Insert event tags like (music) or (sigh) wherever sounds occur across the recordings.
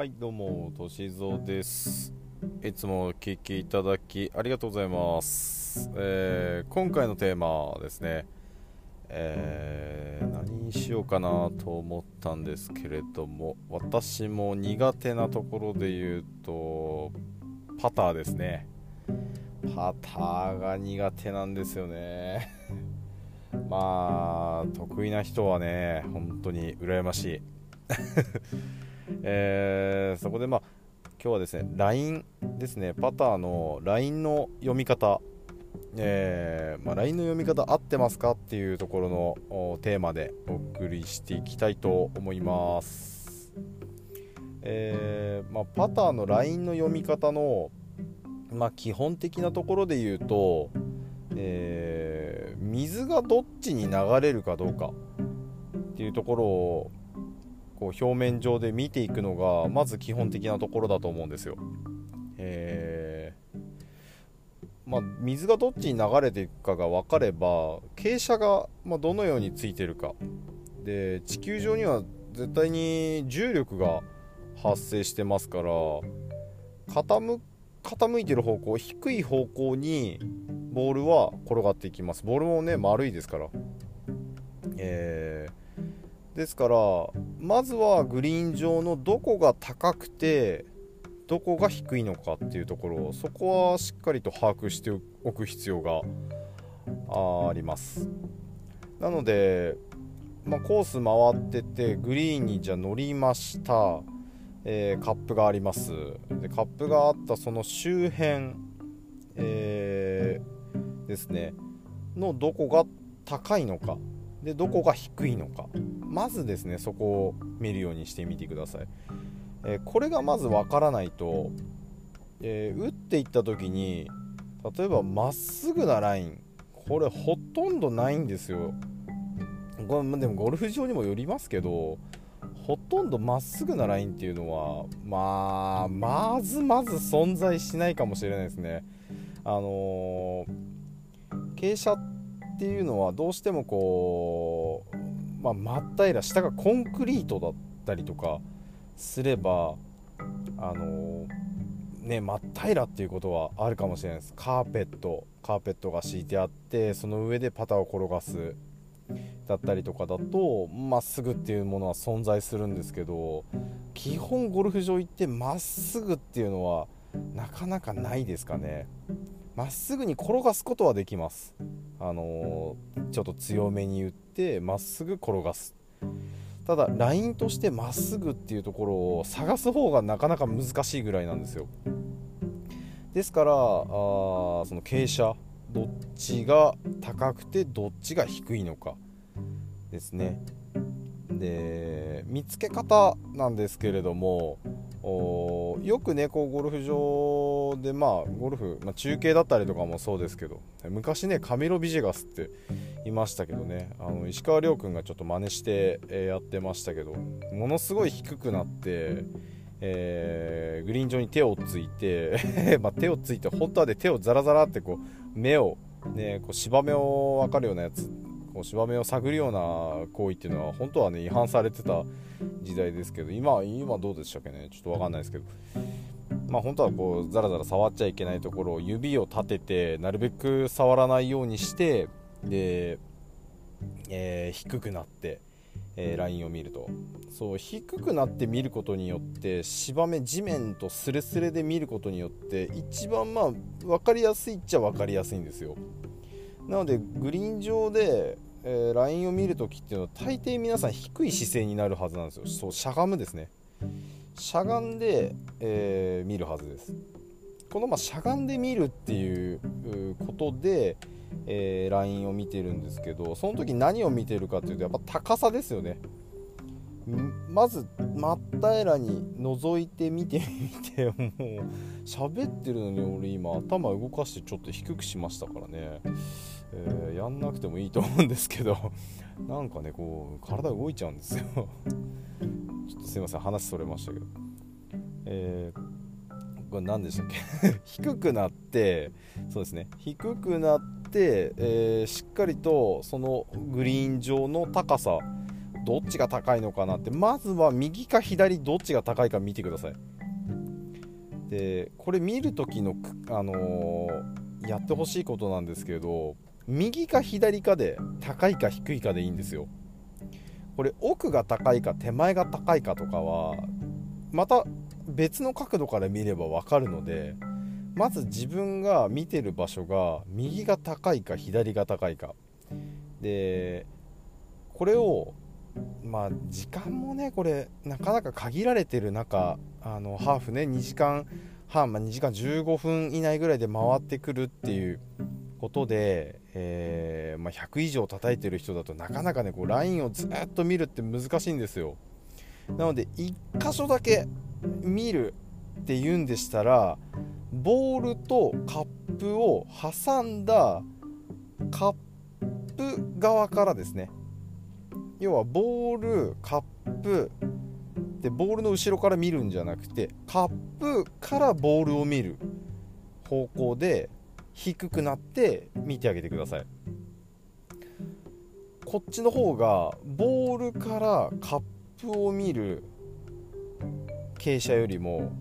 はいどうもとしぞです。いつもお聞きいただきありがとうございます、えー今回のテーマはですね。えー何にしようかなと思ったんですけれども私も苦手なところで言うとパターですね。パターが苦手なんですよね。(laughs) まあ得意な人はね本当に羨ましい (laughs) えーそこでまあ今日はですね LINE ですね。パターの LINE の読み方。えーまあ、LINE の読み方合ってますかっていうところのテーマでお送りしていきたいと思います、えーまあ、パターの LINE の読み方の、まあ、基本的なところで言うと、えー水がどっちに流れるかどうかっていうところをこう表面上で見ていくのがまず基本的なところだと思うんですよ。えーまあ、水がどっちに流れていくかが分かれば傾斜が、ま、どのようについてるか。で地球上には絶対に重力が発生してますから傾傾いてる方向低い方向にボールは転がっていきます。ボールもね丸いですから。えーですからまずはグリーン上のどこが高くてどこが低いのかっていうところそこはしっかりと把握しておく必要があります。なので、まあ、コース回っててグリーンにじゃ乗りました、えーカップがあります。でカップがあったその周辺、えーですねのどこが高いのか。でどこが低いのか。まずですねそこを見るようにしてみてください、えーこれがまずわからないと、えー打っていった時に例えばまっすぐなラインこれほとんどないんですよ。これでもゴルフ場にもよりますけどほとんどまっすぐなラインっていうのはまあまずまず存在しないかもしれないですね。あのー傾斜っていうのはどうしてもこう、まあ、真っ平ら下がコンクリートだったりとかすればあのね真っ平らっていうことはあるかもしれないです。カーペットカーペットが敷いてあってその上でパターを転がすだったりとかだとまっすぐっていうものは存在するんですけど基本ゴルフ場行ってまっすぐっていうのはなかなかないですかね。まっすぐに転がすことはできます。あのーちょっと強めに言ってまっすぐ転がす。ただラインとしてまっすぐっていうところを探す方がなかなか難しいぐらいなんですよ。ですからあーその傾斜どっちが高くてどっちが低いのか。ですね。で見つけ方なんですけれどもおよくねこうゴルフ場でまあゴルフ、まあ、中継だったりとかもそうですけど昔ねカミロ・ビジェガスっていましたけどね。あの石川遼君がちょっと真似して、やってましたけどものすごい低くなって、えーグリーン上に手をついて (laughs) ま手をついて本当はで手をザラザラってこう目をねこう芝目を分かるようなやつこう芝目を探るような行為っていうのは本当はね違反されてた時代ですけど今今どうでしたっけね？ちょっと分かんないですけど。まあ本当はこうザラザラ触っちゃいけないところを指を立ててなるべく触らないようにしてで、えー低くなって、えーラインを見ると。そう低くなって見ることによって芝目地面とスレスレで見ることによって一番まあ分かりやすいっちゃ分かりやすいんですよ。なのでグリーン上で、えーラインを見るときっていうのは大抵皆さん低い姿勢になるはずなんですよ。そうしゃがむですね。しゃがんで、えー見るはずです。このまあしゃがんで見るっていうことで、えーラインを見てるんですけどその時何を見てるかっていうとやっぱ高さですよね。まず真っ平らに覗いてみてみてもう喋ってるのに俺今頭動かしてちょっと低くしましたからね、えーやんなくてもいいと思うんですけど (laughs) なんかねこう体動いちゃうんですよ。(laughs) ちょっとすいません話それましたけど。えーこれ何でしたっけ？(laughs) 低くなってそうですね。低くなって、えーしっかりとそのグリーン上の高さどっちが高いのかなってまずは右か左どっちが高いか見てください。でこれ見る時の、あのー、やってほしいことなんですけど右か左かで高いか低いかでいいんですよ。これ奥が高いか手前が高いかとかはまた別の角度から見れば分かるのでまず自分が見てる場所が右が高いか左が高いか。でこれをまあ時間もねこれなかなか限られてる中あのハーフね2時間半、まあ、2時間15分以内ぐらいで回ってくるっていうことで、えー、まあ、100以上叩いてる人だとなかなかねこうラインをずっと見るって難しいんですよ。なので1箇所だけ見るっていうんでしたらボールとカップを挟んだカップ側からですね。要はボールカップでボールの後ろから見るんじゃなくてカップからボールを見る方向で低くなって見てあげてください。こっちの方がボールからカップを見る傾斜よりも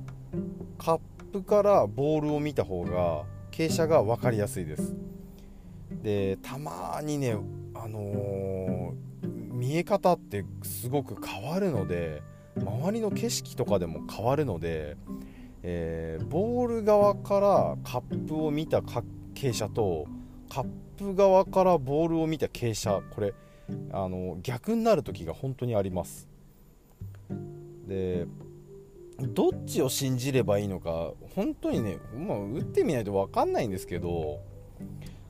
カップからボールを見た方が傾斜が分かりやすいです。でたまにねあのー、見え方ってすごく変わるので周りの景色とかでも変わるので、えー、ボール側からカップを見た傾斜とカップ側からボールを見た傾斜これあの逆になる時が本当にあります。でどっちを信じればいいのか本当にね、まあ、打ってみないと分かんないんですけど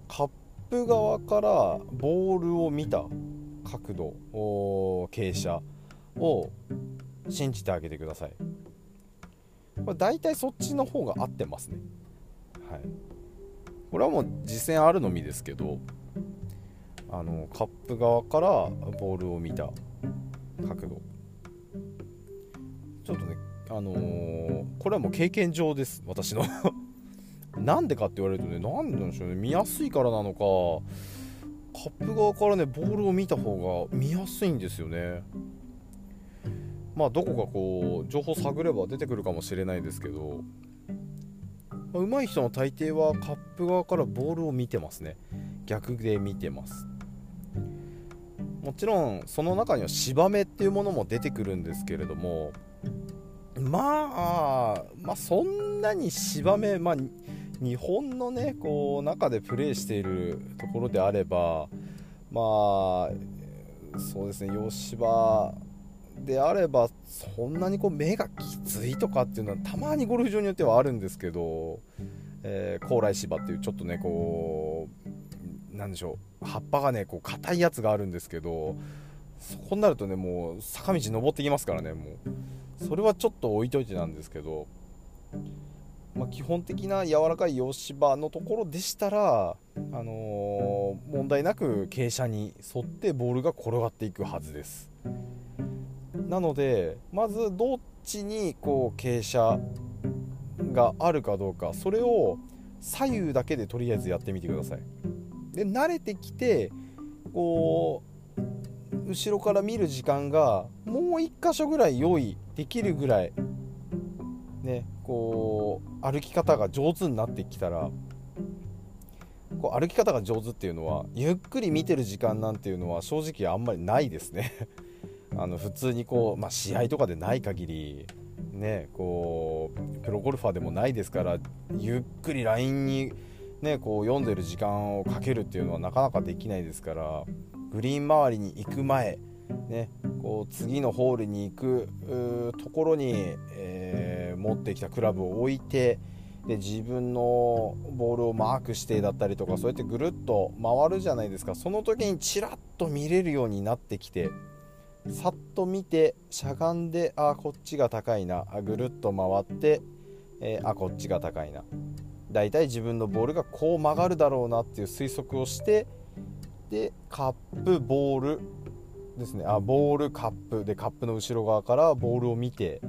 カップ側からボールを見た角度傾斜を信じてあげてください。これ大体そっちの方が合ってますね。はい。これはもう実践あるのみですけどあのカップ側からボールを見た角度ちょっとねあのー、これはもう経験上です。私の。(laughs) なんでかって言われるとね何なんでしょうね。見やすいからなのかカップ側からねボールを見た方が見やすいんですよね。まあどこかこう情報探れば出てくるかもしれないですけど、まあ、上手い人の大抵はカップ側からボールを見てますね。逆で見てます。もちろんその中には芝目っていうものも出てくるんですけれどもまあ、まあ、そんなに芝目、まあ、日本のねこう中でプレーしているところであればまあそうですね吉芝であればそんなにこう目がきついとかっていうのはたまにゴルフ場によってはあるんですけど、えー、高麗芝っていうちょっとねこうなんでしょう葉っぱがねこう硬いやつがあるんですけどそこになるとねもう坂道登ってきますからねもう。それはちょっと置いといてなんですけどまあ、基本的な柔らかい洋芝のところでしたら、あのー、問題なく傾斜に沿ってボールが転がっていくはずです。なのでまずどっちにこう傾斜があるかどうかそれを左右だけでとりあえずやってみてください。で慣れてきてこう後ろから見る時間がもう1箇所ぐらい用意できるぐらいねこう歩き方が上手になってきたらこう歩き方が上手っていうのはゆっくり見てる時間なんていうのは正直あんまりないですねあの普通にこう、まあ、試合とかでない限りねこうプロゴルファーでもないですからゆっくり LINE にねこう読んでる時間をかけるっていうのはなかなかできないですからグリーン周りに行く前ねこう次のホールに行くところに、えー、持ってきたクラブを置いてで自分のボールをマークしてだったりとかそうやってぐるっと回るじゃないですか。その時にちらっと見れるようになってきてさっと見てしゃがんであこっちが高いな。ぐるっと回って、えー、あこっちが高いな。だいたい自分のボールがこう曲がるだろうなっていう推測をしてでカップボールですね。あボールカップ。でカップの後ろ側からボールを見て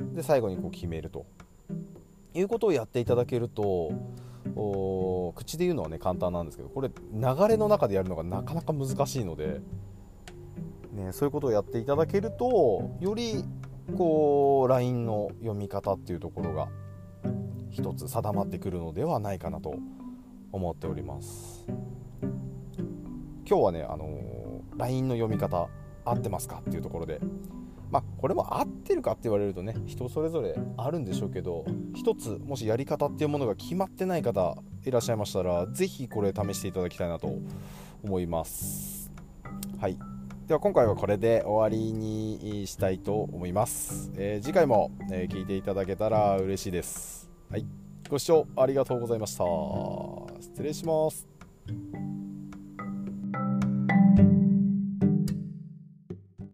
で最後にこう決めると。いうことをやっていただけると口で言うのはね簡単なんですけどこれ流れの中でやるのがなかなか難しいのでね、そういうことをやっていただけるとよりこう LINE の読み方っていうところが一つ定まってくるのではないかなと思っております。今日はねあのー、LINE の読み方合ってますかっていうところでまあこれも合ってるかって言われるとね人それぞれあるんでしょうけど一つもしやり方っていうものが決まってない方いらっしゃいましたら是非これ試していただきたいなと思います。はい。では今回はこれで終わりにしたいと思います、えー、次回も、えー、聞いていただけたら嬉しいです。はい。ご視聴ありがとうございました。失礼します。